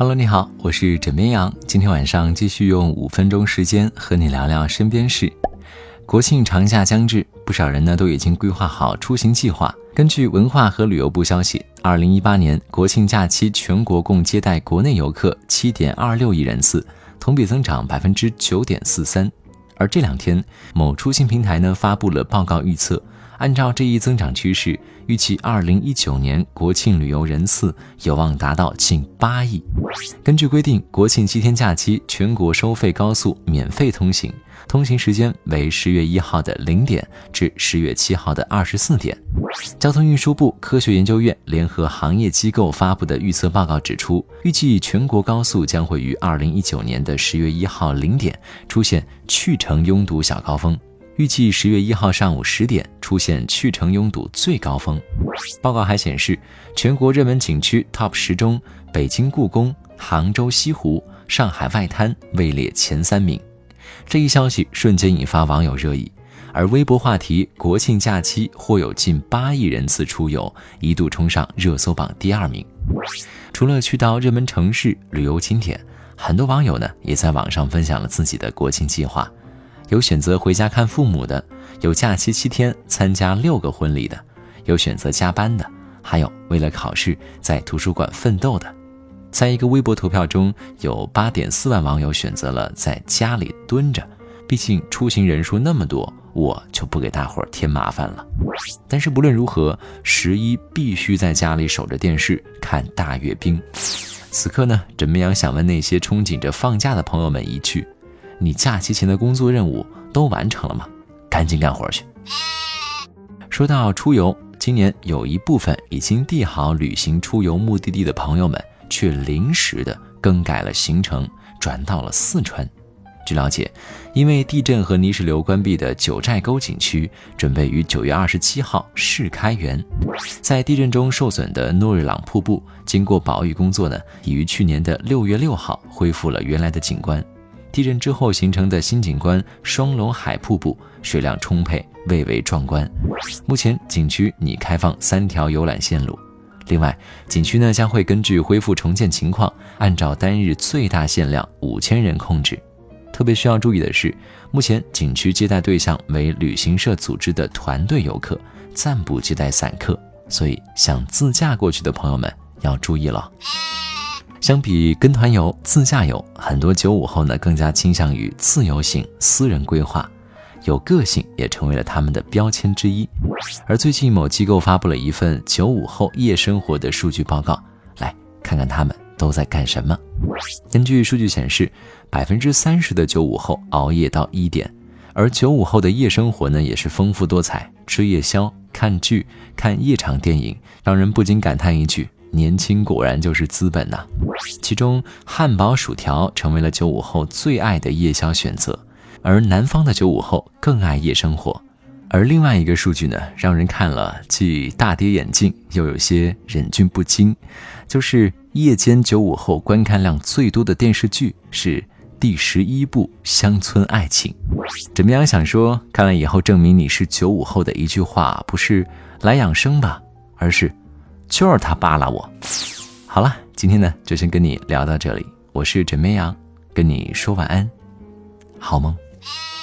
Hello，你好，我是枕边羊。今天晚上继续用五分钟时间和你聊聊身边事。国庆长假将至，不少人呢都已经规划好出行计划。根据文化和旅游部消息，二零一八年国庆假期全国共接待国内游客七点二六亿人次，同比增长百分之九点四三。而这两天，某出行平台呢发布了报告预测。按照这一增长趋势，预计二零一九年国庆旅游人次有望达到近八亿。根据规定，国庆七天假期全国收费高速免费通行，通行时间为十月一号的零点至十月七号的二十四点。交通运输部科学研究院联合行业机构发布的预测报告指出，预计全国高速将会于二零一九年的十月一号零点出现去程拥堵小高峰。预计十月一号上午十点出现去程拥堵最高峰。报告还显示，全国热门景区 TOP 十中，北京故宫、杭州西湖、上海外滩位列前三名。这一消息瞬间引发网友热议，而微博话题“国庆假期或有近八亿人次出游”一度冲上热搜榜第二名。除了去到热门城市旅游景点，很多网友呢也在网上分享了自己的国庆计划。有选择回家看父母的，有假期七天参加六个婚礼的，有选择加班的，还有为了考试在图书馆奋斗的。在一个微博投票中，有八点四万网友选择了在家里蹲着，毕竟出行人数那么多，我就不给大伙儿添麻烦了。但是不论如何，十一必须在家里守着电视看大阅兵。此刻呢，枕边羊想问那些憧憬着放假的朋友们一句。你假期前的工作任务都完成了吗？赶紧干活去。说到出游，今年有一部分已经定好旅行出游目的地的朋友们，却临时的更改了行程，转到了四川。据了解，因为地震和泥石流关闭的九寨沟景区，准备于九月二十七号试开园。在地震中受损的诺日朗瀑布，经过保育工作呢，已于去年的六月六号恢复了原来的景观。地震之后形成的新景观双龙海瀑布，水量充沛，蔚为壮观。目前景区拟开放三条游览线路。另外，景区呢将会根据恢复重建情况，按照单日最大限量五千人控制。特别需要注意的是，目前景区接待对象为旅行社组织的团队游客，暂不接待散客，所以想自驾过去的朋友们要注意了。相比跟团游、自驾游，很多九五后呢更加倾向于自由行、私人规划，有个性也成为了他们的标签之一。而最近某机构发布了一份九五后夜生活的数据报告，来看看他们都在干什么。根据数据显示，百分之三十的九五后熬夜到一点，而九五后的夜生活呢也是丰富多彩，吃夜宵、看剧、看夜场电影，让人不禁感叹一句。年轻果然就是资本呐！其中，汉堡、薯条成为了九五后最爱的夜宵选择，而南方的九五后更爱夜生活。而另外一个数据呢，让人看了既大跌眼镜，又有些忍俊不禁，就是夜间九五后观看量最多的电视剧是第十一部《乡村爱情》。怎么样？想说，看了以后证明你是九五后的一句话，不是来养生吧，而是。就是他扒拉我。好了，今天呢就先跟你聊到这里。我是枕边羊，跟你说晚安，好梦。Hey.